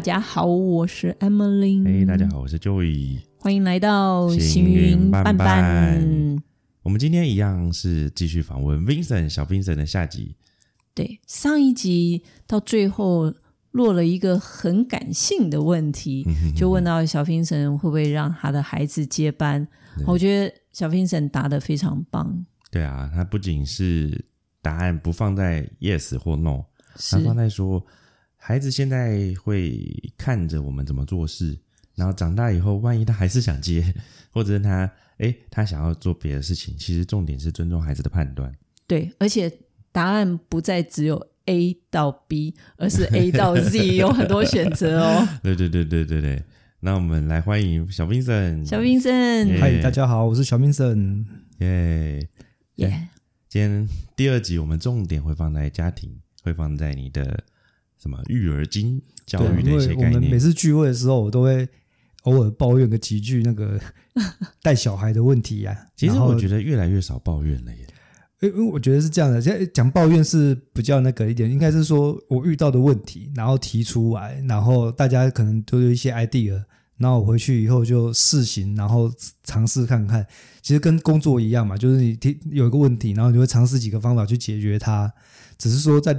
大家好，我是 Emily。嘿，大家好，我是 Joey。欢迎来到行云伴伴。我们今天一样是继续访问 Vincent 小 Vincent 的下集。对，上一集到最后落了一个很感性的问题，就问到小 Vincent 会不会让他的孩子接班？我觉得小 Vincent 答得非常棒。对啊，他不仅是答案不放在 yes 或 no，他放在说。孩子现在会看着我们怎么做事，然后长大以后，万一他还是想接，或者是他诶他想要做别的事情，其实重点是尊重孩子的判断。对，而且答案不再只有 A 到 B，而是 A 到 Z，有很多选择哦。对对对对对对，那我们来欢迎小 Vincent。小 Vincent，嗨，大家好，我是小 Vincent。耶耶，今天第二集我们重点会放在家庭，会放在你的。什么育儿经教育的一些概念？我们每次聚会的时候，我都会偶尔抱怨个几句那个 带小孩的问题呀、啊。其实我觉得越来越少抱怨了耶。因为我觉得是这样的，现在讲抱怨是比较那个一点，应该是说我遇到的问题，然后提出来，然后大家可能都有一些 idea，然后我回去以后就试行，然后尝试看看。其实跟工作一样嘛，就是你提有一个问题，然后你会尝试几个方法去解决它，只是说在。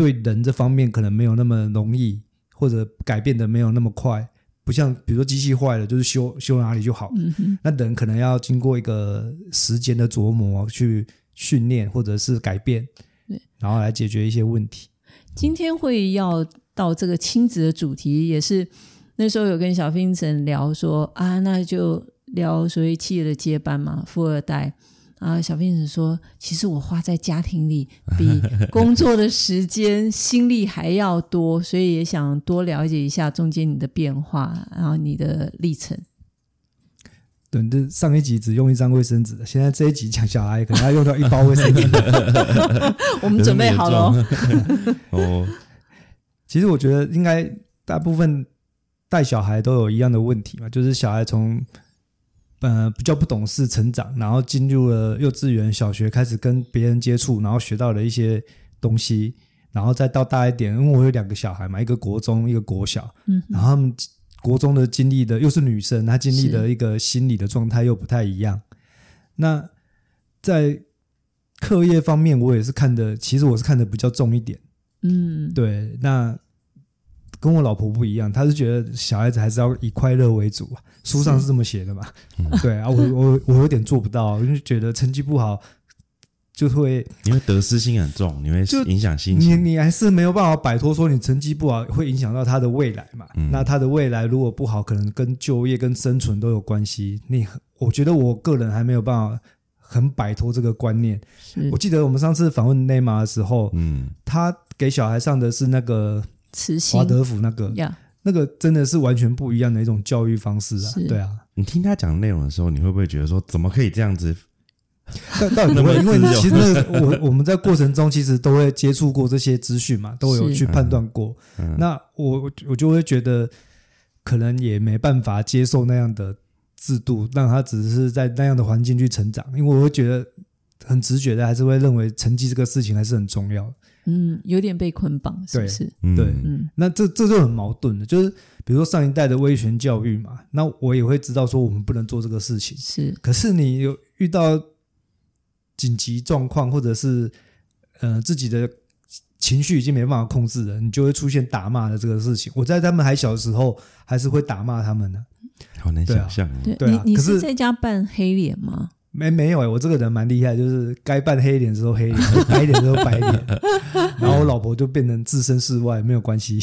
对人这方面可能没有那么容易，或者改变的没有那么快，不像比如说机器坏了就是修修哪里就好。嗯，那人可能要经过一个时间的琢磨去训练或者是改变，对，然后来解决一些问题。今天会要到这个亲子的主题，也是那时候有跟小 Vincent 聊说啊，那就聊所谓企业的接班嘛，富二代。啊，小 Vincent 说：“其实我花在家庭里比工作的时间、心力还要多，所以也想多了解一下中间你的变化，然后你的历程。”对，这上一集只用一张卫生纸，现在这一集讲小孩可能要用到一包卫生纸。我们准备好了哦。其实我觉得应该大部分带小孩都有一样的问题嘛，就是小孩从。呃，比较不懂事，成长，然后进入了幼稚园、小学，开始跟别人接触，然后学到了一些东西，然后再到大一点，因为我有两个小孩嘛，一个国中，一个国小，嗯，然后他们国中的经历的又是女生，她经历的一个心理的状态又不太一样。那在课业方面，我也是看的，其实我是看的比较重一点，嗯，对，那。跟我老婆不一样，她是觉得小孩子还是要以快乐为主，书上是这么写的嘛？对啊，我我我有点做不到，因为觉得成绩不好就会，你会得失心很重，你会影响心情。你你还是没有办法摆脱说你成绩不好会影响到他的未来嘛？嗯、那他的未来如果不好，可能跟就业跟生存都有关系。你我觉得我个人还没有办法很摆脱这个观念。我记得我们上次访问内马的时候，嗯，他给小孩上的是那个。华德福那个，yeah. 那个真的是完全不一样的一种教育方式啊！对啊，你听他讲内容的时候，你会不会觉得说，怎么可以这样子？但到底不会，因为其实那个我我们在过程中其实都会接触过这些资讯嘛，都有去判断过。嗯、那我我就会觉得，可能也没办法接受那样的制度，让他只是在那样的环境去成长，因为我会觉得很直觉的，还是会认为成绩这个事情还是很重要。嗯，有点被捆绑，是不是？对，对嗯，那这这就很矛盾的，就是比如说上一代的威权教育嘛，那我也会知道说我们不能做这个事情，是。可是你有遇到紧急状况，或者是呃自己的情绪已经没办法控制了，你就会出现打骂的这个事情。我在他们还小的时候，还是会打骂他们的，好难想象。对，对啊，你你是在家扮黑脸吗？没没有哎、欸，我这个人蛮厉害，就是该扮黑脸的时候黑脸，白脸的时候白脸，然后我老婆就变成置身事外，没有关系。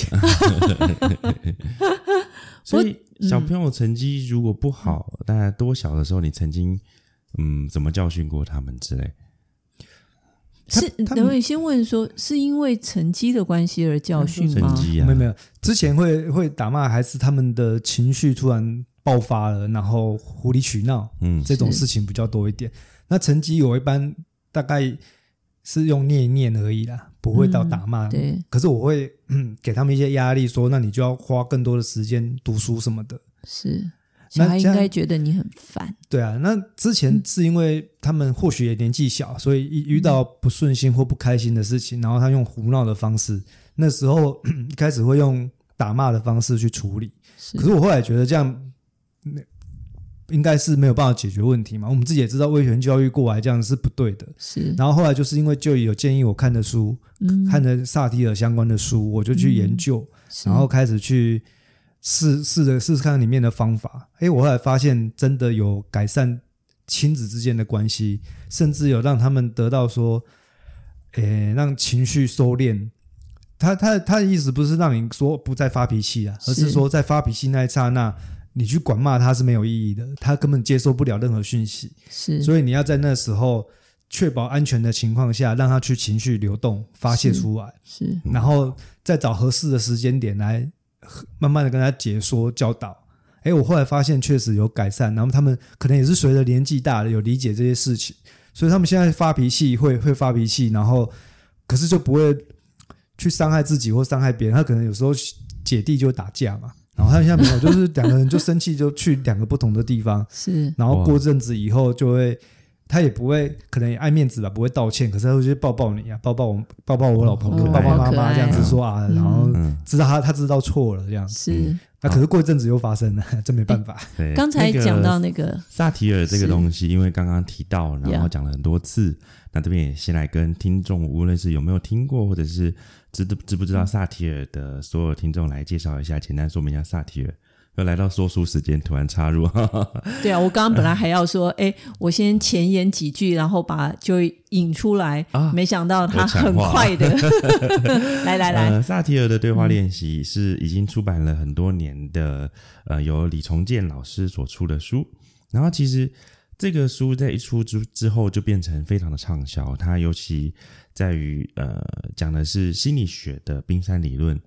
所以小朋友成绩如果不好，大概多小的时候你曾经嗯怎么教训过他们之类？是，等会先问说，是因为成绩的关系而教训吗？成绩啊，没有没有，之前会会打骂，还是他们的情绪突然。爆发了，然后无理取闹，嗯，这种事情比较多一点。那成绩我一般大概是用念一念而已啦，不会到打骂。对，可是我会嗯 给他们一些压力，说那你就要花更多的时间读书什么的。是，小孩应该觉得你很烦。对啊，那之前是因为他们或许也年纪小，所以一遇到不顺心或不开心的事情，然后他用胡闹的方式。那时候 一开始会用打骂的方式去处理。是可是我后来觉得这样，那应该是没有办法解决问题嘛。我们自己也知道威权教育过来这样是不对的。是，然后后来就是因为就有建议我看的书，嗯，看的萨提尔相关的书，我就去研究，是然后开始去试试着试试看里面的方法。哎，我后来发现真的有改善亲子之间的关系，甚至有让他们得到说，诶，让情绪收敛。他他他的意思不是让你说不再发脾气啊，而是说在发脾气那一刹那，你去管骂他是没有意义的，他根本接受不了任何讯息。是，所以你要在那时候确保安全的情况下，让他去情绪流动发泄出来，是，是然后再找合适的时间点来慢慢的跟他解说教导。哎，我后来发现确实有改善，然后他们可能也是随着年纪大了有理解这些事情，所以他们现在发脾气会会发脾气，然后可是就不会。去伤害自己或伤害别人，他可能有时候姐弟就打架嘛，然后他现在没有，就是两个人就生气就去两个不同的地方，是，然后过阵子以后就会，他也不会，可能也爱面子吧，不会道歉，可是他会去抱抱你啊，抱抱我，抱抱我老婆，哦、抱抱妈妈这样子说啊，然后知道他他知道错了这样子，是，那可是过一阵子又发生了，这没办法。对，刚才讲到那个萨提尔这个东西，因为刚刚提到，然后讲了很多次，那这边也先来跟听众，无论是有没有听过，或者是。知不知不知道萨提尔的所有听众来介绍一下，简单说明一下萨提尔。又来到说书时间，突然插入。对啊，我刚刚本来还要说，哎，我先前言几句，然后把就引出来。啊，没想到他很快的。来来来，萨提尔的对话练习是已经出版了很多年的，呃，由李崇建老师所出的书。然后其实这个书在一出之之后就变成非常的畅销，它尤其。在于呃，讲的是心理学的冰山理论。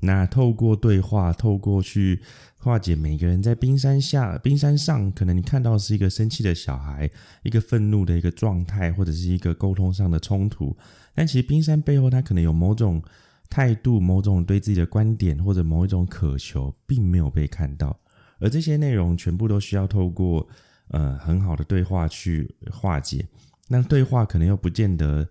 那透过对话，透过去化解每个人在冰山下、冰山上，可能你看到是一个生气的小孩，一个愤怒的一个状态，或者是一个沟通上的冲突。但其实冰山背后，它可能有某种态度、某种对自己的观点，或者某一种渴求，并没有被看到。而这些内容全部都需要透过呃很好的对话去化解。那对话可能又不见得。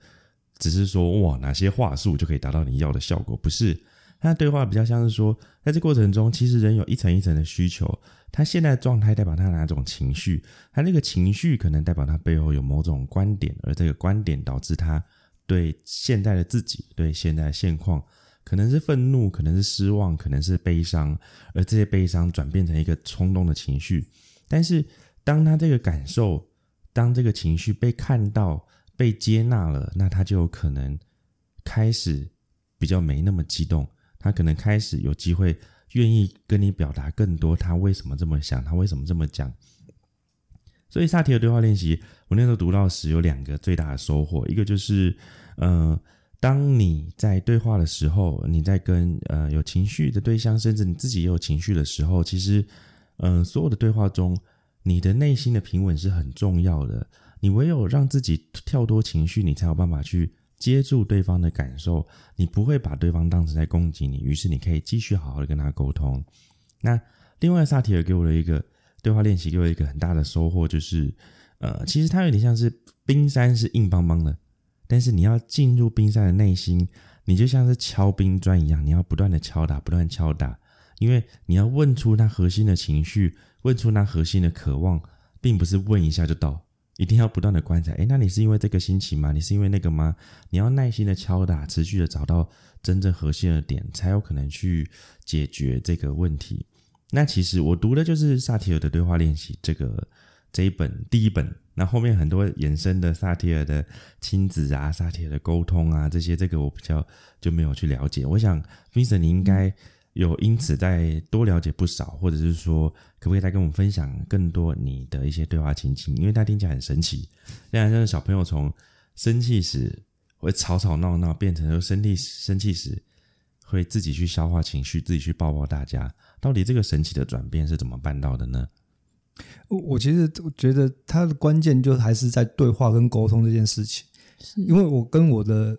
只是说哇，哪些话术就可以达到你要的效果？不是，他对话比较像是说，在这过程中，其实人有一层一层的需求。他现在的状态代表他哪种情绪？他那个情绪可能代表他背后有某种观点，而这个观点导致他对现在的自己、对现在的现况，可能是愤怒，可能是失望，可能是悲伤，而这些悲伤转变成一个冲动的情绪。但是，当他这个感受，当这个情绪被看到。被接纳了，那他就有可能开始比较没那么激动，他可能开始有机会愿意跟你表达更多，他为什么这么想，他为什么这么讲。所以萨提尔对话练习，我那时候读到时有两个最大的收获，一个就是，呃，当你在对话的时候，你在跟呃有情绪的对象，甚至你自己也有情绪的时候，其实，嗯、所有的对话中，你的内心的平稳是很重要的。你唯有让自己跳脱情绪，你才有办法去接住对方的感受。你不会把对方当成在攻击你，于是你可以继续好好的跟他沟通。那另外，萨提尔给我的一个对话练习，给我一个很大的收获，就是呃，其实它有点像是冰山是硬邦邦的，但是你要进入冰山的内心，你就像是敲冰砖一样，你要不断的敲打，不断敲打，因为你要问出他核心的情绪，问出那核心的渴望，并不是问一下就到。一定要不断的观察，诶，那你是因为这个心情吗？你是因为那个吗？你要耐心的敲打，持续的找到真正核心的点，才有可能去解决这个问题。那其实我读的就是萨提尔的对话练习这个这一本第一本，那后面很多衍生的萨提尔的亲子啊、萨提尔的沟通啊这些，这个我比较就没有去了解。我想，Vincent 你应该。有因此再多了解不少，或者是说，可不可以再跟我们分享更多你的一些对话情境？因为它听起来很神奇，让像小朋友从生气时会吵吵闹闹，变成说生气生气时会自己去消化情绪，自己去抱抱大家。到底这个神奇的转变是怎么办到的呢？我我其实觉得它的关键就还是在对话跟沟通这件事情，是因为我跟我的。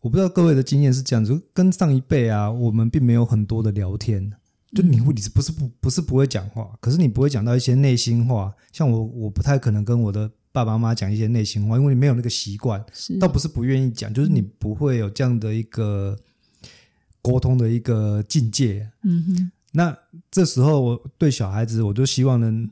我不知道各位的经验是这样子，跟上一辈啊，我们并没有很多的聊天。就你会，你不是不不是不会讲话，可是你不会讲到一些内心话。像我，我不太可能跟我的爸爸妈妈讲一些内心话，因为你没有那个习惯。倒不是不愿意讲，就是你不会有这样的一个沟通的一个境界。嗯哼，那这时候我对小孩子，我就希望能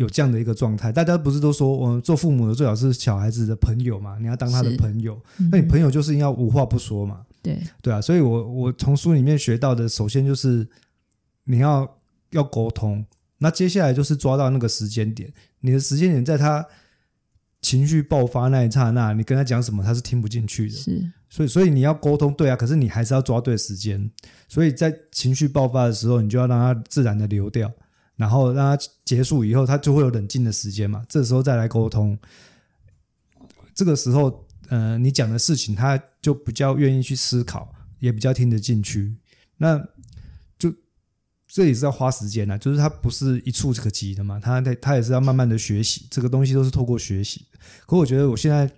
有这样的一个状态。大家不是都说，我们做父母的最好是小孩子的朋友嘛？你要当他的朋友，那你朋友就是要无话不说嘛？对对啊。所以我我从书里面学到的，首先就是你要要沟通。那接下来就是抓到那个时间点，你的时间点在他情绪爆发那一刹那，你跟他讲什么，他是听不进去的。是，所以所以你要沟通，对啊，可是你还是要抓对时间。所以在情绪爆发的时候，你就要让他自然的流掉，然后让他结束以后，他就会有冷静的时间嘛。这时候再来沟通，这个时候，呃，你讲的事情，他就比较愿意去思考，也比较听得进去。那就。这也是要花时间的，就是他不是一触可及的嘛，他他也是要慢慢的学习，这个东西都是透过学习。可我觉得我现在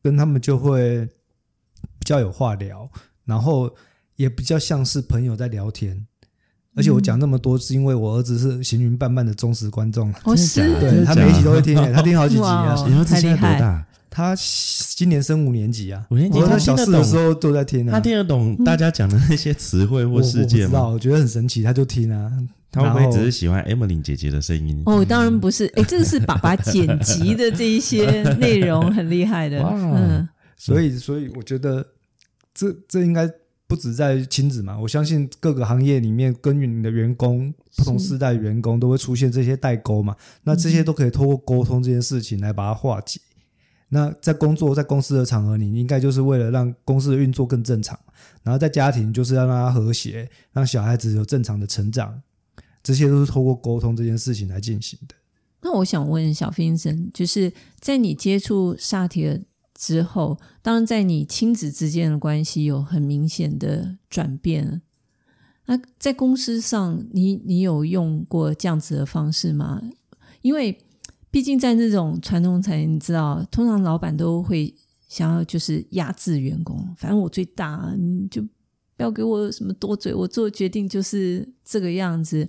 跟他们就会比较有话聊，然后也比较像是朋友在聊天。而且我讲那么多，是因为我儿子是行云伴伴的忠实观众，哦是，对他每一集都会听，他听好几集啊。你儿子现在多大？他今年升五年级啊，五年级。他小四的时候都在听啊，他听得懂大家讲的那些词汇或世界吗？我不知道，我觉得很神奇，他就听啊。他会不会只是喜欢 Emily 姐姐的声音？哦，当然不是，哎，这个是爸爸剪辑的这一些内容很厉害的。嗯，所以，所以我觉得这这应该不止在亲子嘛，我相信各个行业里面耕耘的员工，不同世代员工都会出现这些代沟嘛。那这些都可以透过沟通这件事情来把它化解。那在工作，在公司的场合，你应该就是为了让公司的运作更正常，然后在家庭就是要让他和谐，让小孩子有正常的成长，这些都是透过沟通这件事情来进行的。那我想问小芬森，就是在你接触萨提尔之后，当然在你亲子之间的关系有很明显的转变，那在公司上，你你有用过这样子的方式吗？因为毕竟在那种传统产业，你知道，通常老板都会想要就是压制员工，反正我最大，你就不要给我什么多嘴，我做决定就是这个样子。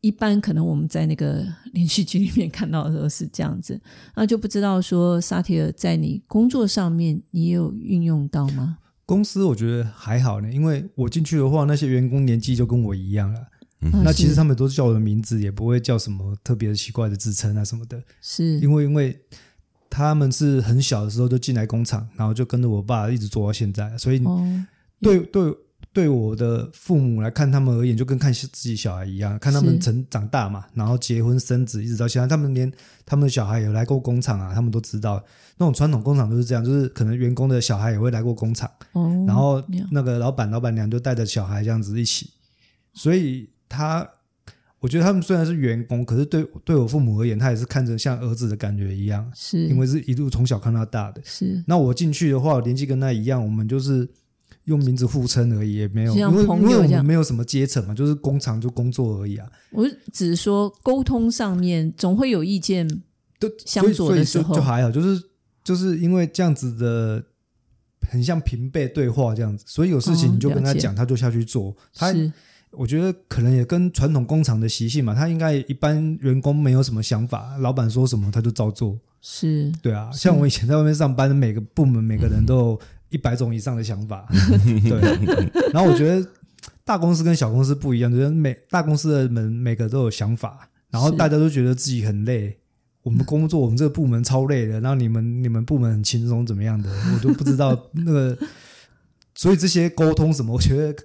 一般可能我们在那个连续剧里面看到的时候是这样子，那就不知道说萨提尔在你工作上面你也有运用到吗？公司我觉得还好呢，因为我进去的话，那些员工年纪就跟我一样了。嗯、那其实他们都是叫我的名字，也不会叫什么特别奇怪的自称啊什么的。是因为因为他们是很小的时候就进来工厂，然后就跟着我爸一直做到现在，所以对、哦、对对我的父母来看，他们而言就跟看自己小孩一样，看他们成长大嘛，然后结婚生子，一直到现在，他们连他们的小孩有来过工厂啊，他们都知道。那种传统工厂都是这样，就是可能员工的小孩也会来过工厂，哦、然后那个老板老板娘就带着小孩这样子一起，所以。他，我觉得他们虽然是员工，可是对对我父母而言，他也是看着像儿子的感觉一样，是因为是一路从小看到大的。是，那我进去的话，年纪跟他一样，我们就是用名字互称而已，也没有，因为因为我们没有什么阶层嘛，就是工厂就工作而已啊。我只是说沟通上面总会有意见，都相左的时候就还好，就是就是因为这样子的，很像平辈对话这样子，所以有事情你就跟他讲，他就下去做，他。我觉得可能也跟传统工厂的习性嘛，他应该一般员工没有什么想法，老板说什么他就照做。是，对啊，像我以前在外面上班，每个部门每个人都有一百种以上的想法。对，然后我觉得大公司跟小公司不一样，就是每大公司的人每个都有想法，然后大家都觉得自己很累。我们工作，我们这个部门超累的，然后你们你们部门很轻松怎么样的，我都不知道那个。所以这些沟通什么，我觉得。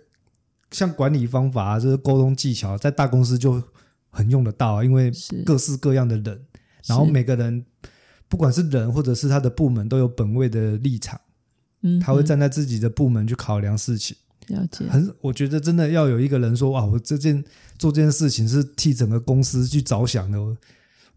像管理方法啊，就是沟通技巧，在大公司就很用得到，因为各式各样的人，然后每个人不管是人或者是他的部门，都有本位的立场，嗯，他会站在自己的部门去考量事情。了解，很，我觉得真的要有一个人说，哇，我这件做这件事情是替整个公司去着想的，我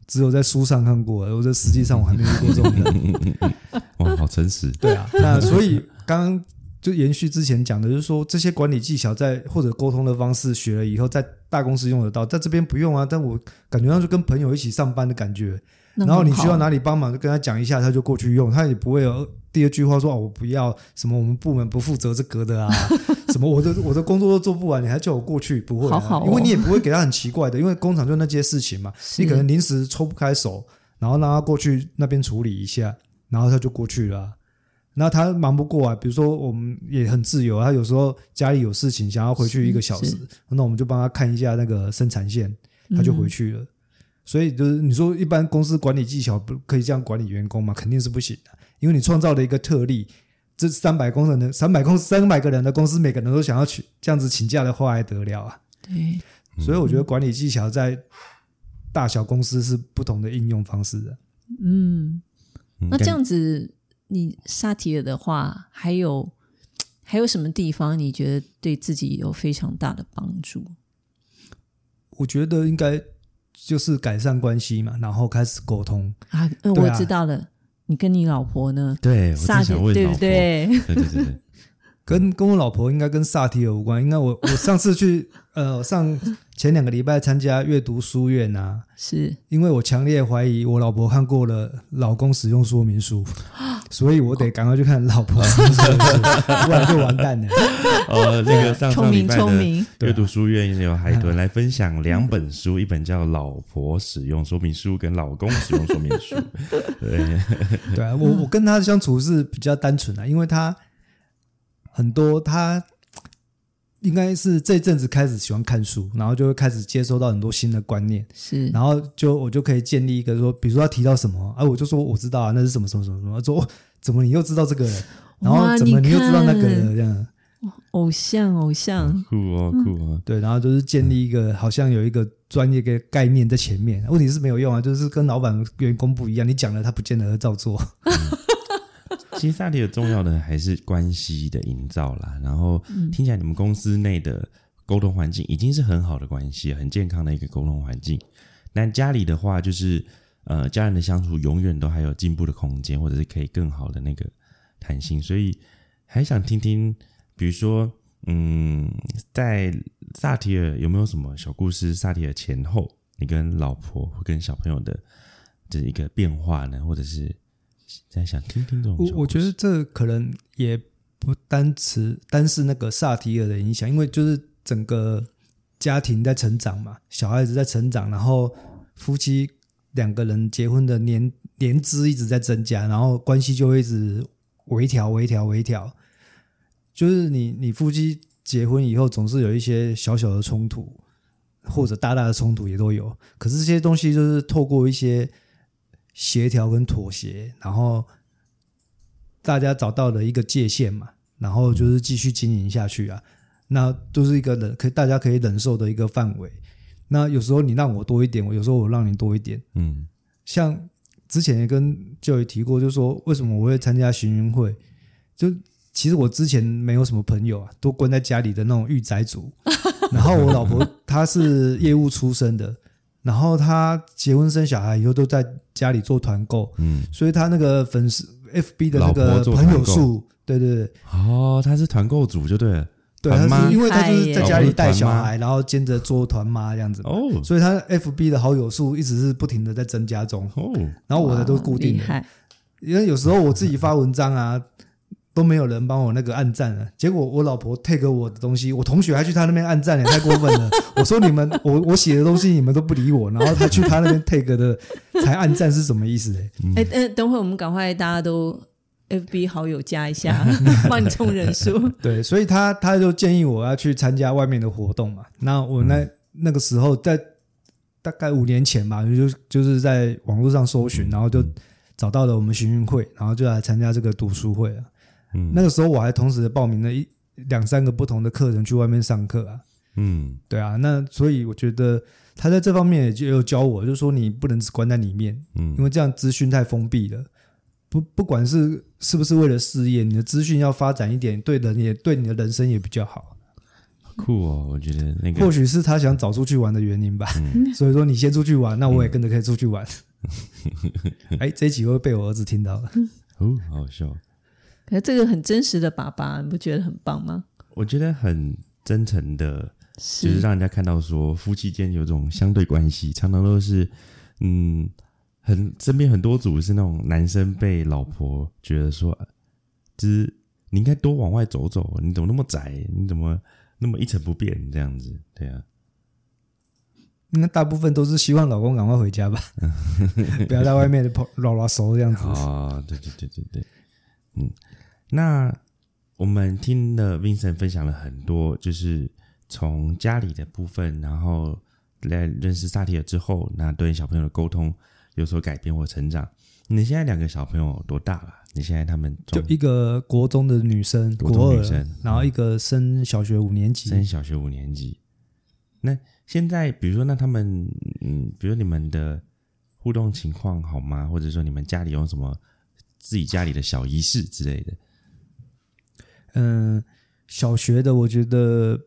只有在书上看过，我这实际上我还没遇过这种人。哇，好诚实。对啊，那所以刚刚。就延续之前讲的，就是说这些管理技巧在或者沟通的方式学了以后，在大公司用得到，在这边不用啊。但我感觉上就跟朋友一起上班的感觉。然后你需要哪里帮忙，就跟他讲一下，他就过去用，他也不会有第二句话说啊，我不要什么，我们部门不负责这个的啊，什么我的我的工作都做不完，你还叫我过去，不会、啊，好好哦、因为你也不会给他很奇怪的，因为工厂就那些事情嘛，你可能临时抽不开手，然后让他过去那边处理一下，然后他就过去了、啊。那他忙不过来，比如说我们也很自由，他有时候家里有事情想要回去一个小时，那我们就帮他看一下那个生产线，他就回去了。嗯、所以就是你说一般公司管理技巧不可以这样管理员工吗？肯定是不行的，因为你创造了一个特例。这三百工人的三百公三百个人的公司，每个人都想要去这样子请假的话，还得了啊？对，所以我觉得管理技巧在大小公司是不同的应用方式的。嗯，那这样子，你萨提尔的话，还有还有什么地方你觉得对自己有非常大的帮助？我觉得应该就是改善关系嘛，然后开始沟通啊。嗯，我知道了。你跟你老婆呢？对，我想问对不对？对对对，跟跟我老婆应该跟萨提尔无关。应该我 我上次去呃上前两个礼拜参加阅读书院啊，是因为我强烈怀疑我老婆看过了老公使用说明书，所以我得赶快去看老婆使用说明书，不然就完蛋了。呃，那个上上礼拜的阅读书院有海豚来分享两本书，一本叫《老婆使用说明书》跟《老公使用说明书》。对对啊，我我跟他相处是比较单纯的，因为他很多他应该是这阵子开始喜欢看书，然后就会开始接收到很多新的观念，是，然后就我就可以建立一个说，比如说他提到什么，啊，我就说我知道啊，那是什么什么什么什么，说怎么你又知道这个了，然后怎么你又知道那个了，这样。偶像，偶像，酷哦，酷哦，对，然后就是建立一个，好像有一个专业的概念在前面。问题是没有用啊，就是跟老板、员工不一样，你讲了他不见得会照做。嗯、其实萨提尔重要的还是关系的营造啦。然后听起来你们公司内的沟通环境已经是很好的关系，很健康的一个沟通环境。但家里的话，就是呃，家人的相处永远都还有进步的空间，或者是可以更好的那个弹性。所以还想听听。比如说，嗯，在萨提尔有没有什么小故事？萨提尔前后，你跟老婆或跟小朋友的这一个变化呢？或者是在想听听这种？我我觉得这可能也不单只单是那个萨提尔的影响，因为就是整个家庭在成长嘛，小孩子在成长，然后夫妻两个人结婚的年年资一直在增加，然后关系就会一直微调、微调、微调。就是你，你夫妻结婚以后，总是有一些小小的冲突，或者大大的冲突也都有。可是这些东西就是透过一些协调跟妥协，然后大家找到了一个界限嘛，然后就是继续经营下去啊。那都是一个忍可以大家可以忍受的一个范围。那有时候你让我多一点，我有时候我让你多一点。嗯，像之前也跟 Joy 提过，就是说为什么我会参加巡云会，就。其实我之前没有什么朋友啊，都关在家里的那种御宅族。然后我老婆她是业务出身的，然后他结婚生小孩以后都在家里做团购，嗯，所以他那个粉丝 FB 的那个朋友数，对对对，哦，他是团购组就对了，对，他是因为他就是在家里带小孩，然后兼着做团妈这样子，哦，所以他 FB 的好友数一直是不停的在增加中，哦，然后我的都固定的，因为有时候我自己发文章啊。都没有人帮我那个按赞了，结果我老婆 take 我的东西，我同学还去他那边按赞，也太过分了。我说你们，我我写的东西你们都不理我，然后他去他那边 take 的才按赞是什么意思？哎、嗯，哎、欸，等会我们赶快大家都 FB 好友加一下，帮你充人数。对，所以他他就建议我要去参加外面的活动嘛。那我那、嗯、那个时候在大概五年前吧，就就是在网络上搜寻，然后就找到了我们行运会，然后就来参加这个读书会了。嗯，那个时候我还同时报名了一两三个不同的课程去外面上课啊。嗯，对啊，那所以我觉得他在这方面也就有教我，就是说你不能只关在里面，嗯，因为这样资讯太封闭了。不不管是是不是为了事业，你的资讯要发展一点，对人也对你的人生也比较好。酷哦，我觉得那个或许是他想早出去玩的原因吧。嗯，所以说你先出去玩，那我也跟着可以出去玩。哎，这一集会被我儿子听到了。哦，好笑。可是这个很真实的爸爸，你不觉得很棒吗？我觉得很真诚的，就是让人家看到说夫妻间有这种相对关系，常常都是嗯，很身边很多组是那种男生被老婆觉得说，就是你应该多往外走走，你怎么那么宅？你怎么那么一成不变这样子？对啊，那大部分都是希望老公赶快回家吧，不要在外面跑拉拉手这样子。啊，对对对对对，嗯。那我们听了 Vincent 分享了很多，就是从家里的部分，然后来认识萨提尔之后，那对小朋友的沟通有所改变或成长。你现在两个小朋友多大了？你现在他们就一个国中的女生，国中女生，然后一个升小学五年级，升小学五年级。那现在，比如说，那他们，嗯，比如你们的互动情况好吗？或者说，你们家里有什么自己家里的小仪式之类的？嗯，小学的，我觉得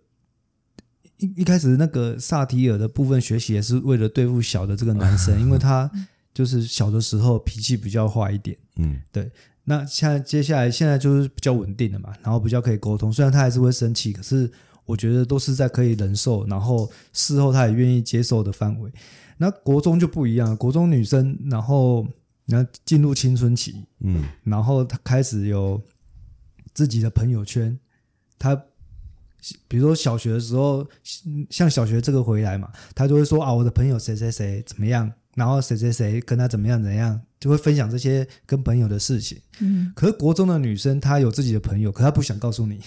一一开始那个萨提尔的部分学习也是为了对付小的这个男生，因为他。就是小的时候脾气比较坏一点，嗯，对。那现在接下来现在就是比较稳定的嘛，然后比较可以沟通。虽然他还是会生气，可是我觉得都是在可以忍受，然后事后他也愿意接受的范围。那国中就不一样，国中女生，然后然后进入青春期，嗯，然后他开始有自己的朋友圈。他比如说小学的时候，像小学这个回来嘛，他就会说啊，我的朋友谁谁谁怎么样。然后谁谁谁跟他怎么样怎样，就会分享这些跟朋友的事情。嗯，可是国中的女生她有自己的朋友，可她不想告诉你。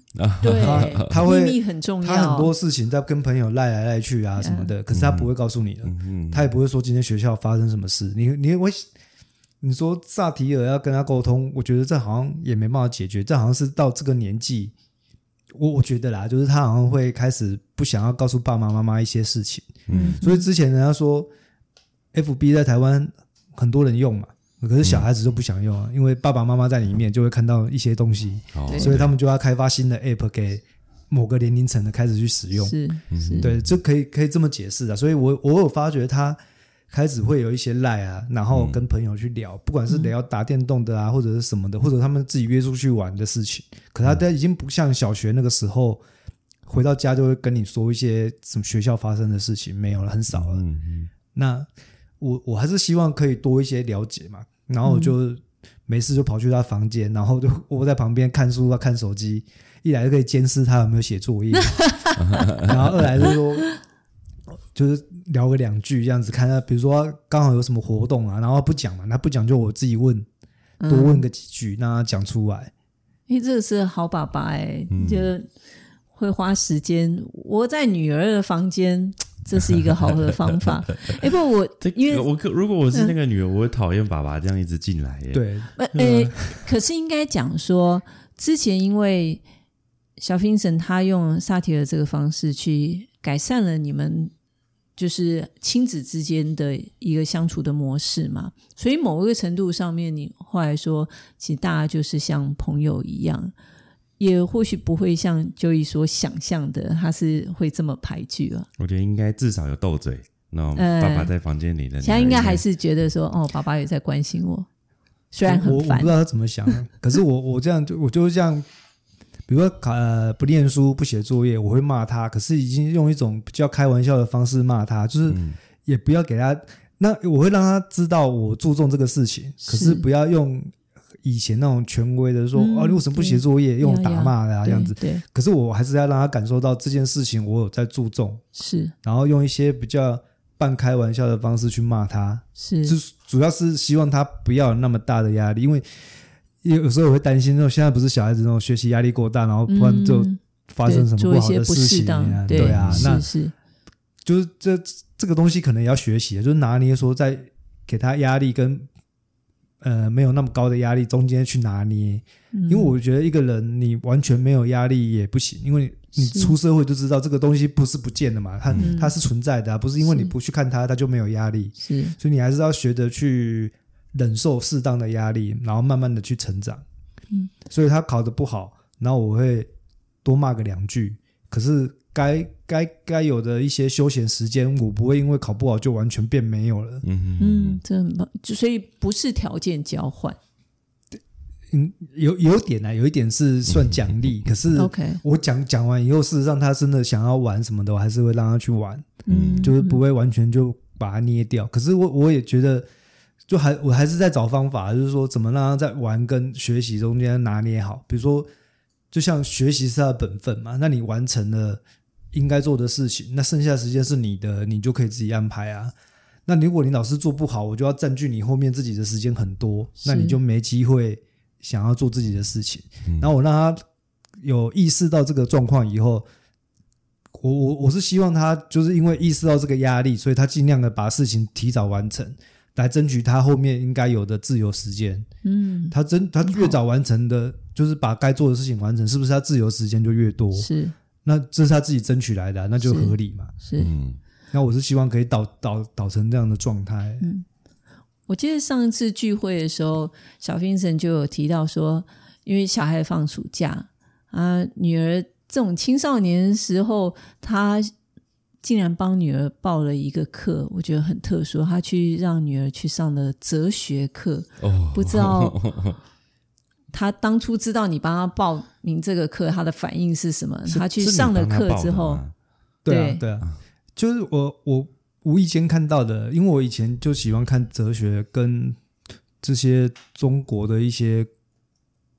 啊，对，他会秘密很重要。她很多事情在跟朋友赖来赖去啊什么的，可是他不会告诉你的。嗯，她也不会说今天学校发生什么事。你你我你说萨提尔要跟他沟通，我觉得这好像也没办法解决。这好像是到这个年纪，我我觉得啦，就是他好像会开始不想要告诉爸爸妈妈一些事情。嗯，所以之前人家说。F B 在台湾很多人用嘛，可是小孩子就不想用啊，因为爸爸妈妈在里面就会看到一些东西，所以他们就要开发新的 App 给某个年龄层的开始去使用。是，是对，这可以可以这么解释啊。所以我我有发觉他开始会有一些赖啊，然后跟朋友去聊，不管是聊打电动的啊，或者是什么的，或者他们自己约出去玩的事情。可他他已经不像小学那个时候，回到家就会跟你说一些什么学校发生的事情，没有了，很少了。嗯嗯那。我我还是希望可以多一些了解嘛，然后我就没事就跑去他房间，然后就 窝在旁边看书啊，看手机。一来就可以监视他有没有写作业，然后二来就是说就是聊个两句这样子，看他比如说刚好有什么活动啊，然后不讲嘛，那不讲就我自己问，多问个几句，让他讲出来。哎，这个是好爸爸哎，就会花时间窝在女儿的房间。这是一个好的方法。哎，不，我因为我如果我是那个女儿，我会讨厌爸爸这样一直进来耶。对，呃，可是应该讲说，之前因为小 Vincent 他用萨提尔这个方式去改善了你们就是亲子之间的一个相处的模式嘛，所以某一个程度上面，你后来说，其实大家就是像朋友一样。也或许不会像 Joey 所想象的，他是会这么排拒了。我觉得应该至少有斗嘴，那爸爸在房间里的，现在应该还是觉得说，哦，爸爸也在关心我，虽然很烦。我，我不知道他怎么想，可是我 我这样就我就是这样，比如说呃不念书不写作业，我会骂他，可是已经用一种比较开玩笑的方式骂他，就是也不要给他，那我会让他知道我注重这个事情，可是不要用。以前那种权威的说，嗯、哦，你为什么不写作业？用打骂的啊，这样子。对。可是我还是要让他感受到这件事情，我有在注重。是。然后用一些比较半开玩笑的方式去骂他。是。就主要是希望他不要有那么大的压力，因为有时候我会担心，那种现在不是小孩子那种学习压力过大，然后突然就发生什么不好的事情啊？对啊，那是。就是这这个东西可能也要学习，就是拿捏说在给他压力跟。呃，没有那么高的压力，中间去拿捏，因为我觉得一个人你完全没有压力也不行，因为你出社会就知道这个东西不是不见的嘛，它它是存在的啊，不是因为你不去看它，它就没有压力。是，所以你还是要学着去忍受适当的压力，然后慢慢的去成长。嗯，所以他考的不好，然后我会多骂个两句，可是。该该该有的一些休闲时间，我不会因为考不好就完全变没有了。嗯哼嗯，这很棒。所以不是条件交换。嗯，有有点呢、啊，有一点是算奖励。可是，OK，我讲讲完以后，事实上他真的想要玩什么的，我还是会让他去玩。嗯，就是不会完全就把他捏掉。可是我我也觉得，就还我还是在找方法，就是说怎么让他在玩跟学习中间拿捏好。比如说，就像学习是他的本分嘛，那你完成了。应该做的事情，那剩下的时间是你的，你就可以自己安排啊。那如果你老师做不好，我就要占据你后面自己的时间很多，那你就没机会想要做自己的事情。然后我让他有意识到这个状况以后，我我我是希望他就是因为意识到这个压力，所以他尽量的把事情提早完成，来争取他后面应该有的自由时间。嗯，他真他越早完成的，就是把该做的事情完成，是不是他自由时间就越多？是，那这是他自己争取来的啊，那就合理嘛。是，嗯，那我是希望可以导导导成这样的状态。嗯，我记得上一次聚会的时候，小 Vincent 就有提到说，因为小孩放暑假啊，女儿这种青少年时候，他竟然帮女儿报了一个课，我觉得很特殊。他去让女儿去上的哲学课，哦，不知道 他当初知道你帮他报名这个课，他的反应是什么？他去上了课之后，对啊，对啊，就是我我无意间看到的，因为我以前就喜欢看哲学跟这些中国的一些。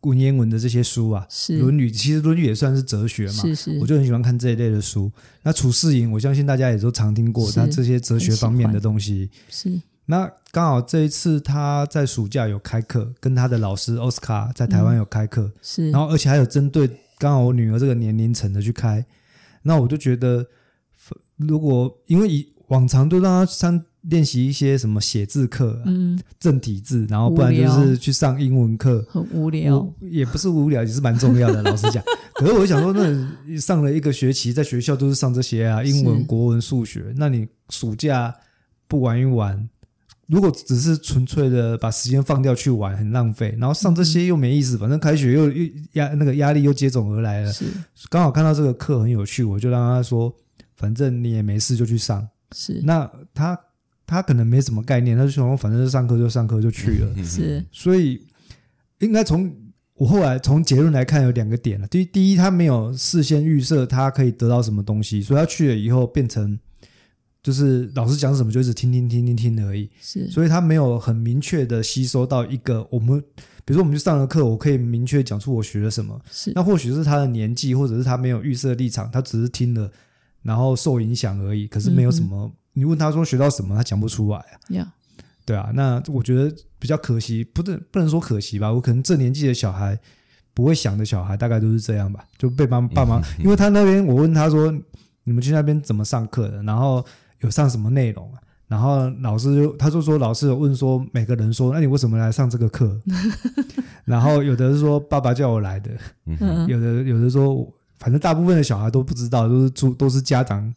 文言文的这些书啊，是《论语》，其实《论语》也算是哲学嘛。是是，我就很喜欢看这一类的书。那处世营，我相信大家也都常听过他这些哲学方面的东西。是。那刚好这一次他在暑假有开课，跟他的老师奥斯卡在台湾有开课。嗯、是。然后而且还有针对刚好我女儿这个年龄层的去开。那我就觉得，如果因为以往常都让他上。练习一些什么写字课、啊，嗯，正体字，然后不然就是去上英文课，很无聊，也不是无聊，也是蛮重要的。老实讲，可是我想说，那上了一个学期，在学校都是上这些啊，英文、国文、数学，那你暑假不玩一玩，如果只是纯粹的把时间放掉去玩，很浪费。然后上这些又没意思，反正开学又又压那个压力又接踵而来了。是，刚好看到这个课很有趣，我就让他说，反正你也没事就去上。是，那他。他可能没什么概念，他就说反正是上课就上课就去了。是，所以应该从我后来从结论来看，有两个点了。第一，第一，他没有事先预设他可以得到什么东西，所以他去了以后变成就是老师讲什么就一直听听听听听而已。是，所以他没有很明确的吸收到一个我们，比如说我们去上了课，我可以明确讲出我学了什么。是，那或许是他的年纪，或者是他没有预设立场，他只是听了然后受影响而已，可是没有什么。嗯你问他说学到什么，他讲不出来啊。Yeah. 对啊，那我觉得比较可惜，不能不能说可惜吧。我可能这年纪的小孩不会想的小孩，大概都是这样吧，就被爸爸妈，因为他那边我问他说，你们去那边怎么上课的？然后有上什么内容啊？然后老师就他就说，老师有问说每个人说，那你为什么来上这个课？然后有的是说爸爸叫我来的，有的有的说，反正大部分的小孩都不知道，都是住都是家长。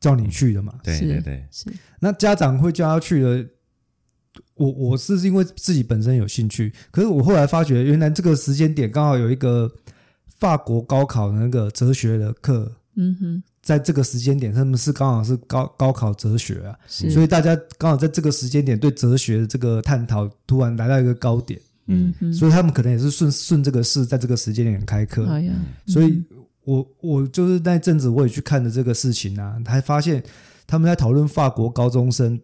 叫你去的嘛？对对对，是。那家长会叫他去的，我我是因为自己本身有兴趣，可是我后来发觉，原来这个时间点刚好有一个法国高考的那个哲学的课，嗯哼，在这个时间点，他们是刚好是高高考哲学啊，是。所以大家刚好在这个时间点对哲学的这个探讨突然来到一个高点，嗯哼，所以他们可能也是顺顺这个势，在这个时间点开课，哎呀，所以。我我就是那阵子我也去看的这个事情啊，还发现他们在讨论法国高中生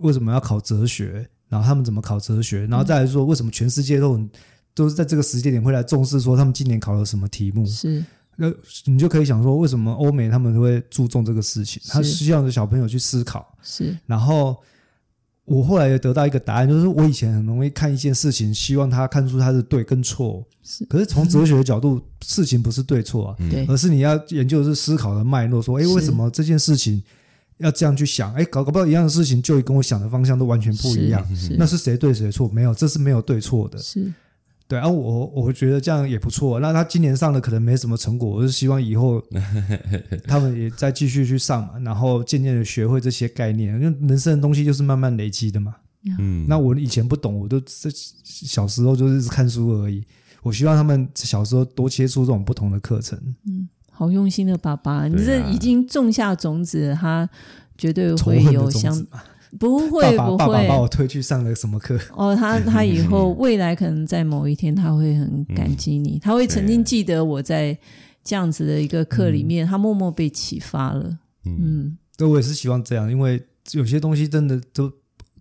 为什么要考哲学，然后他们怎么考哲学，然后再来说为什么全世界都很都是在这个时间点会来重视说他们今年考了什么题目。是，那你就可以想说为什么欧美他们会注重这个事情，他需要的小朋友去思考。是，然后。我后来也得到一个答案，就是我以前很容易看一件事情，希望他看出他是对跟错。是，可是从哲学的角度，事情不是对错啊，对，而是你要研究的是思考的脉络，说，哎，为什么这件事情要这样去想？哎，搞搞不到一样的事情，就跟我想的方向都完全不一样。是，那是谁对谁错？没有，这是没有对错的。是。对啊，我我觉得这样也不错。那他今年上的可能没什么成果，我是希望以后 他们也再继续去上嘛，然后渐渐的学会这些概念。因为人生的东西就是慢慢累积的嘛。嗯，那我以前不懂，我都这小时候就是看书而已。我希望他们小时候多接触这种不同的课程。嗯，好用心的爸爸，你这已经种下种子，他绝对会有相。不会，爸爸不会，爸爸把我推去上了什么课？哦，他 他以后未来可能在某一天他会很感激你，嗯、他会曾经记得我在这样子的一个课里面，嗯、他默默被启发了。嗯，对、嗯，我也是希望这样，因为有些东西真的都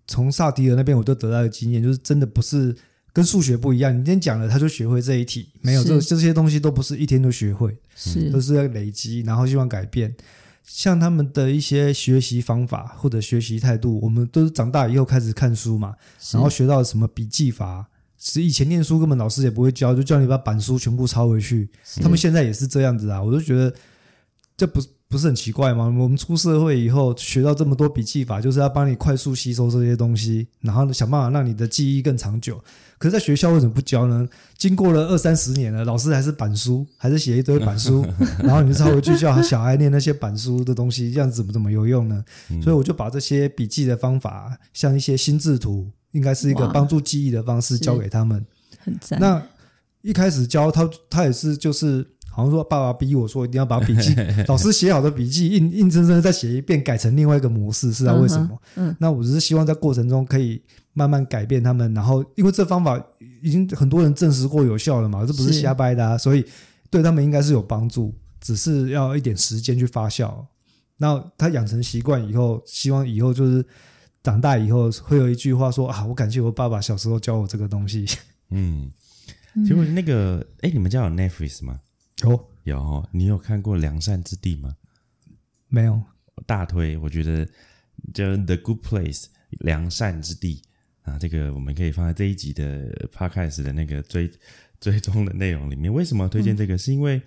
从萨迪尔那边我都得到的经验，就是真的不是跟数学不一样，你今天讲了他就学会这一题，没有这这些东西都不是一天就学会，是都是要累积，然后希望改变。像他们的一些学习方法或者学习态度，我们都是长大以后开始看书嘛，然后学到什么笔记法，是以前念书根本老师也不会教，就叫你把板书全部抄回去。他们现在也是这样子啊，我就觉得这不不是很奇怪吗？我们出社会以后学到这么多笔记法，就是要帮你快速吸收这些东西，然后想办法让你的记忆更长久。可是，在学校为什么不教呢？经过了二三十年了，老师还是板书，还是写一堆板书，然后你就抄回去叫小孩念那些板书的东西，这样子怎么怎么有用呢？所以我就把这些笔记的方法，像一些心智图。应该是一个帮助记忆的方式，教给他们。很赞。那一开始教他，他也是就是，好像说爸爸逼我说一定要把笔记 老师写好的笔记硬硬生生再写一遍，改成另外一个模式，是啊？为什么？嗯。那我只是希望在过程中可以慢慢改变他们，然后因为这方法已经很多人证实过有效了嘛，这不是瞎掰的啊，所以对他们应该是有帮助，只是要一点时间去发酵。那他养成习惯以后，希望以后就是。长大以后会有一句话说啊，我感谢我爸爸小时候教我这个东西。嗯，请问那个，哎，你们家有 Netflix 吗？有，有。你有看过《良善之地》吗？没有。大推，我觉得叫《The Good Place》良善之地啊，这个我们可以放在这一集的 Podcast 的那个追追踪的内容里面。为什么推荐这个？嗯、是因为，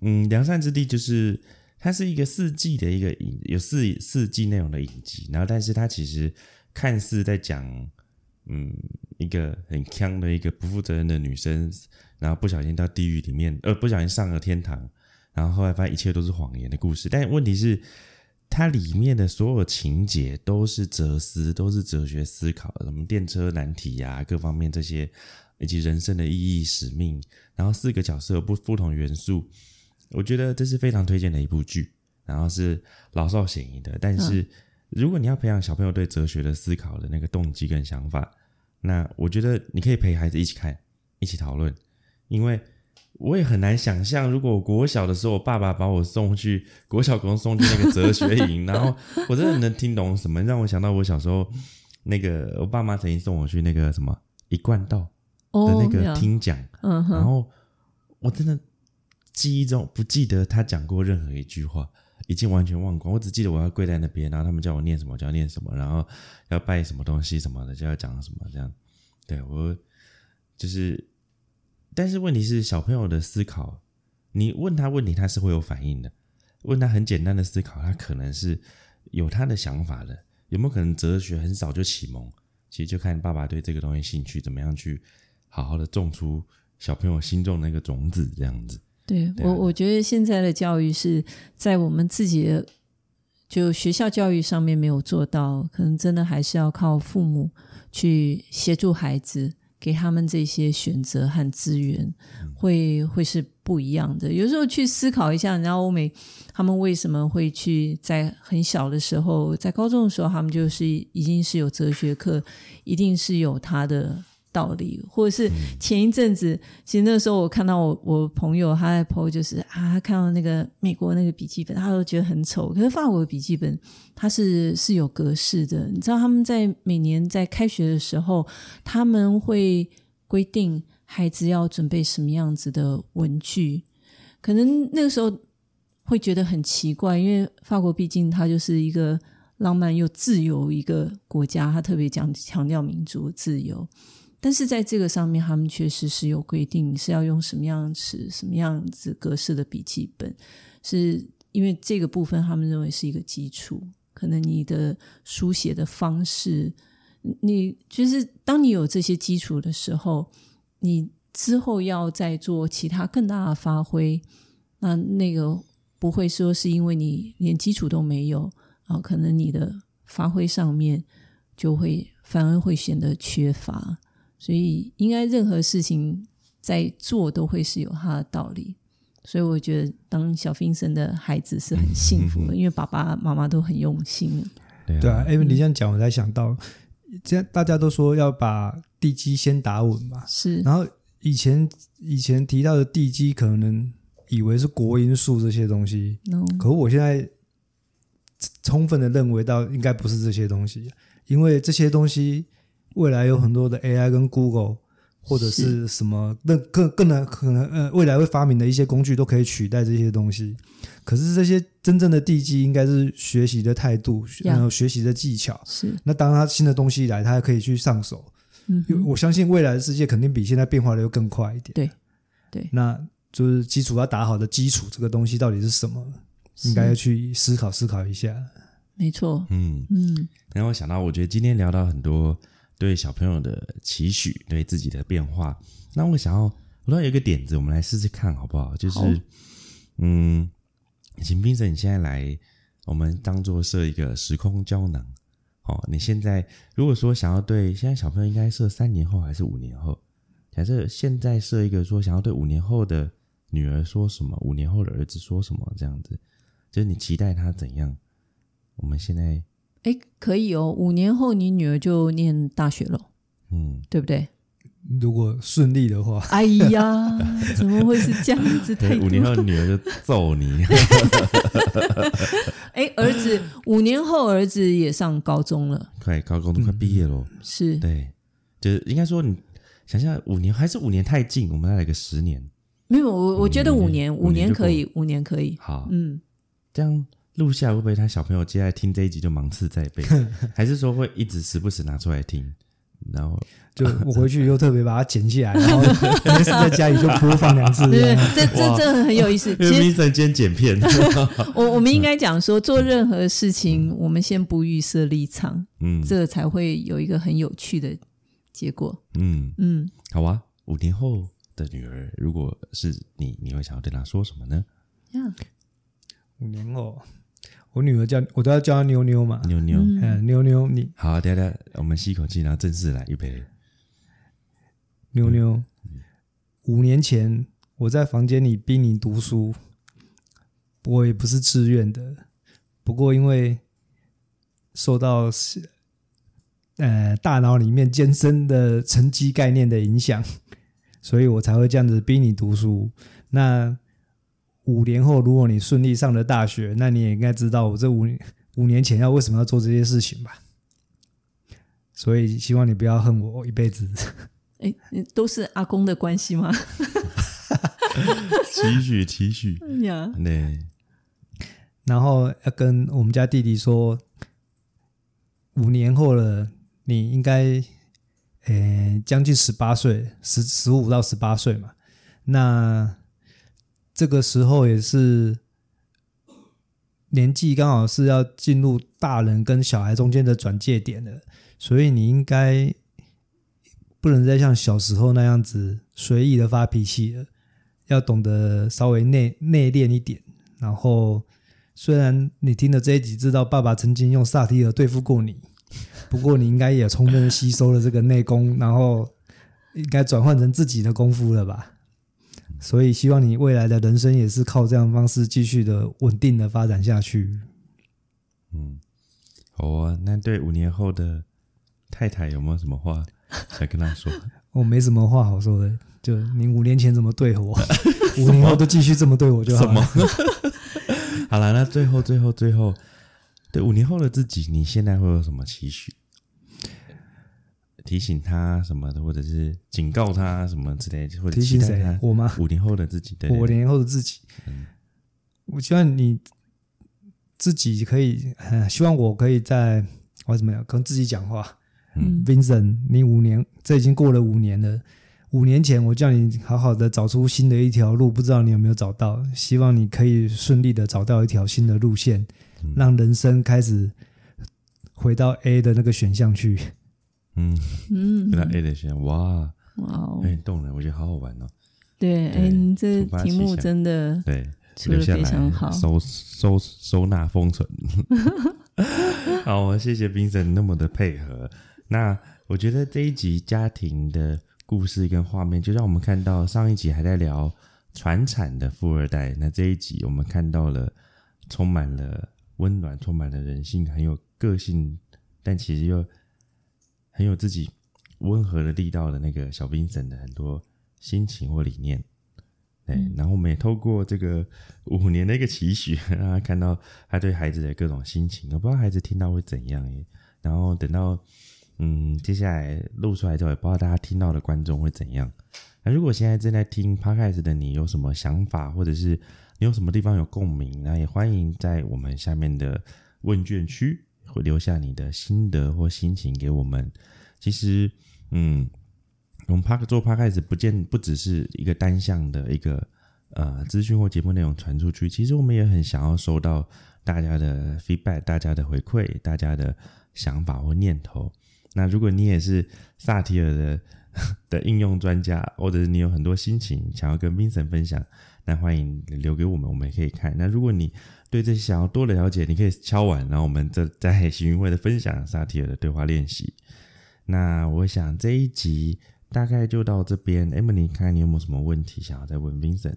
嗯，《良善之地》就是。它是一个四季的一个影，有四四季内容的影集，然后但是它其实看似在讲，嗯，一个很强的一个不负责任的女生，然后不小心到地狱里面，呃，不小心上了天堂，然后后来发现一切都是谎言的故事。但问题是，它里面的所有情节都是哲思，都是哲学思考，什么电车难题呀、啊，各方面这些，以及人生的意义、使命，然后四个角色不不同元素。我觉得这是非常推荐的一部剧，然后是老少咸宜的。但是，如果你要培养小朋友对哲学的思考的那个动机跟想法，那我觉得你可以陪孩子一起看，一起讨论。因为我也很难想象，如果我国小的时候，我爸爸把我送去国小，给送去那个哲学营，然后我真的能听懂什么，让我想到我小时候那个我爸妈曾经送我去那个什么一贯道的那个听讲，然后我真的。记忆中不记得他讲过任何一句话，已经完全忘光。我只记得我要跪在那边，然后他们叫我念什么，就要念什么，然后要拜什么东西什么的，就要讲什么这样。对，我就是，但是问题是小朋友的思考，你问他问题，他是会有反应的。问他很简单的思考，他可能是有他的想法的。有没有可能哲学很早就启蒙？其实就看爸爸对这个东西兴趣怎么样，去好好的种出小朋友心中那个种子，这样子。对，对我，我觉得现在的教育是在我们自己的就学校教育上面没有做到，可能真的还是要靠父母去协助孩子，给他们这些选择和资源，会会是不一样的。有时候去思考一下，然后欧美他们为什么会去在很小的时候，在高中的时候，他们就是已经是有哲学课，一定是有他的。道理，或者是前一阵子，其实那个时候我看到我我朋友他在 po，就是啊，他看到那个美国那个笔记本，他都觉得很丑。可是法国的笔记本它是是有格式的，你知道他们在每年在开学的时候，他们会规定孩子要准备什么样子的文具。可能那个时候会觉得很奇怪，因为法国毕竟它就是一个浪漫又自由一个国家，他特别讲强调民族自由。但是在这个上面，他们确实是有规定，是要用什么样子、什么样子格式的笔记本，是因为这个部分他们认为是一个基础。可能你的书写的方式，你就是当你有这些基础的时候，你之后要再做其他更大的发挥，那那个不会说是因为你连基础都没有啊，可能你的发挥上面就会反而会显得缺乏。所以，应该任何事情在做都会是有它的道理。所以，我觉得当小 Vincent 的孩子是很幸福的，因为爸爸妈妈都很用心。对啊，因为你这样讲，我才想到，这样大家都说要把地基先打稳嘛。是。然后以前以前提到的地基，可能以为是国因素这些东西。可是我现在充分的认为到应该不是这些东西，因为这些东西。未来有很多的 AI 跟 Google 或者是什么，那更更能可能呃，未来会发明的一些工具都可以取代这些东西。可是这些真正的地基应该是学习的态度，然后学习的技巧。是。那当他新的东西来，他还可以去上手。嗯哼，我相信未来的世界肯定比现在变化的又更快一点。对对，那就是基础要打好的基础，这个东西到底是什么？是应该要去思考思考一下。没错，嗯嗯然后我想到，我觉得今天聊到很多对小朋友的期许，对自己的变化。那我想要，我突然有一个点子，我们来试试看好不好？就是，嗯，请 Vincent 你现在来，我们当做设一个时空胶囊。哦，你现在如果说想要对现在小朋友应该设三年后还是五年后？假设现在设一个说想要对五年后的女儿说什么，五年后的儿子说什么，这样子，就是你期待他怎样？我们现在，哎，可以哦。五年后你女儿就念大学了，嗯，对不对？如果顺利的话，哎呀，怎么会是这样子？太对，多五年后 女儿就揍你。哎，儿子，五年后儿子也上高中了，快高中都快毕业了，是对，就是应该说你想想五年还是五年太近，我们再来个十年，没有我我觉得五年五年五年可以，五年可以，好，嗯，这样录下来会不会他小朋友接下来听这一集就芒刺在背，还是说会一直时不时拿出来听，然后就我回去又特别把它剪下来，然后没事在家里就播放两次。对，这样。这这这很有意思。其实今天剪片，我我们应该讲说，做任何事情，我们先不预设立场，嗯。这才会有一个很有趣的结果。嗯，嗯，好啊，五年后的女儿如果是你，你会想要对她说什么呢？呀，五年后，我女儿叫我都要叫她妞妞嘛。妞妞，嗯嗯，妞妞，你好啊，等一下我们吸一口气，然后正式来预备。妞妞，五年前我在房间里逼你读书，我也不是自愿的，不过因为受到呃大脑里面艰深的成绩概念的影响，所以我才会这样子逼你读书。那五年后，如果你顺利上了大学，那你也应该知道我这五 五年前要为什么要做这些事情吧？所以希望你不要恨我一辈子。哎，都是阿公的关系吗？期许期许，呀，对，然后要跟我们家弟弟说，五年后了，你应该，呃，将近十八岁，十十五到十八岁嘛。那这个时候也是年纪刚好是要进入大人跟小孩中间的转界点了，所以你应该不能再像小时候那样子随意的发脾气了，要懂得稍微内内敛一点，然后。虽然你听了这一集，知道爸爸曾经用萨提尔对付过你，不过你应该也充分吸收了这个内功，然后应该转换成自己的功夫了吧？所以希望你未来的人生也是靠这样的方式继续的稳定的发展下去。嗯，好啊。那对五年后的太太有没有什么话 想跟她说？我没什么话好说的，就你五年前怎么对我，五年后都继续这么对我就好了。好了，那最后最后最后，对五年后的自己，你现在会有什么期许？提醒他什么的，或者是警告他什么之类的，或者提醒谁期待他？我吗？五年后的自己，对对对五年后的自己，嗯我希望你自己可以，呃希望我可以在我怎么样跟自己讲话。嗯 Vincent，你五年，这已经过了五年了。五年前我叫你好好的找出新的一条路，不知道你有没有找到？希望你可以顺利的找到一条新的路线，嗯让人生开始回到 A 的那个选项去。嗯，嗯跟他 A 的选，哇，哇哦有，点动人，我觉得好好玩哦。对，哎，你这题目真的对，出的非留下来常好。收收收纳封存。好，谢谢 Vincent 那么的配合。那我觉得这一集家庭的故事跟画面，就让我们看到上一集还在聊传产的富二代，那这一集我们看到了充满了温暖、充满了人性、很有个性，但其实又很有自己温和的力道的那个小 Vincent 的很多心情或理念。对，然后我们也透过这个五年的一个期许，让他看到他对孩子的各种心情。我不知道孩子听到会怎样耶。然后等到嗯，接下来录出来之后，也不知道大家听到的观众会怎样。那如果现在正在听 Podcast 的你有什么想法，或者是你有什么地方有共鸣，那也欢迎在我们下面的问卷区会留下你的心得或心情给我们。其实，嗯，我们 Park 做 Podcast 不见不只是一个单向的一个呃资讯或节目内容传出去，其实我们也很想要收到大家的 feedback、大家的回馈、大家的想法或念头。那如果你也是萨提尔的 的应用专家，或者是你有很多心情想要跟 Vincent 分享，那欢迎留给我们，我们也可以看。那如果你对这些想要多了解，你可以敲碗，然后我们再在行云会的分享萨提尔的对话练习。那我想这一集大概就到这边，Emily，看看你有没有什么问题想要再问 Vincent？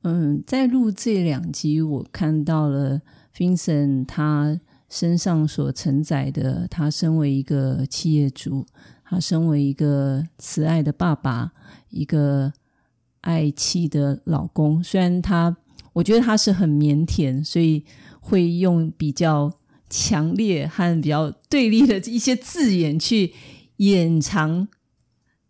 嗯，在录这两集，我看到了 Vincent 他身上所承载的，他身为一个企业主，他身为一个慈爱的爸爸，一个爱妻的老公，虽然他。我觉得他是很腼腆，所以会用比较强烈和比较对立的一些字眼去掩藏、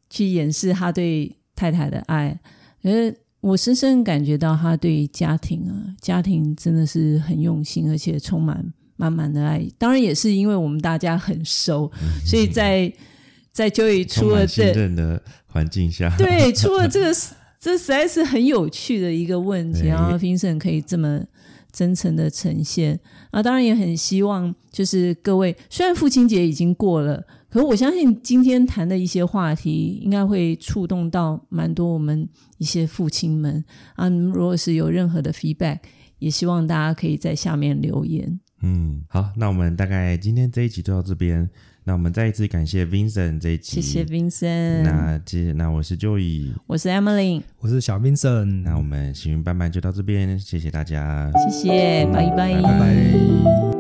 去掩饰他对太太的爱。而我深深感觉到他对家庭啊，家庭真的是很用心，而且充满满满的爱。当然，也是因为我们大家很熟，所以在在 Joey 出了这的环境下，对，出了这个。这实在是很有趣的一个问题，然后 Vincent 可以这么真诚的呈现啊，当然也很希望就是各位，虽然父亲节已经过了，可是我相信今天谈的一些话题应该会触动到蛮多我们一些父亲们啊。如果是有任何的 feedback，也希望大家可以在下面留言。嗯，好，那我们大概今天这一集就到这边。那我们再一次感谢 Vincent 这一期，谢谢 Vincent。那接那我是 Joey，我是 Emily，我是小 Vincent。那我们行云伴伴就到这边，谢谢大家，谢谢，拜拜，拜拜。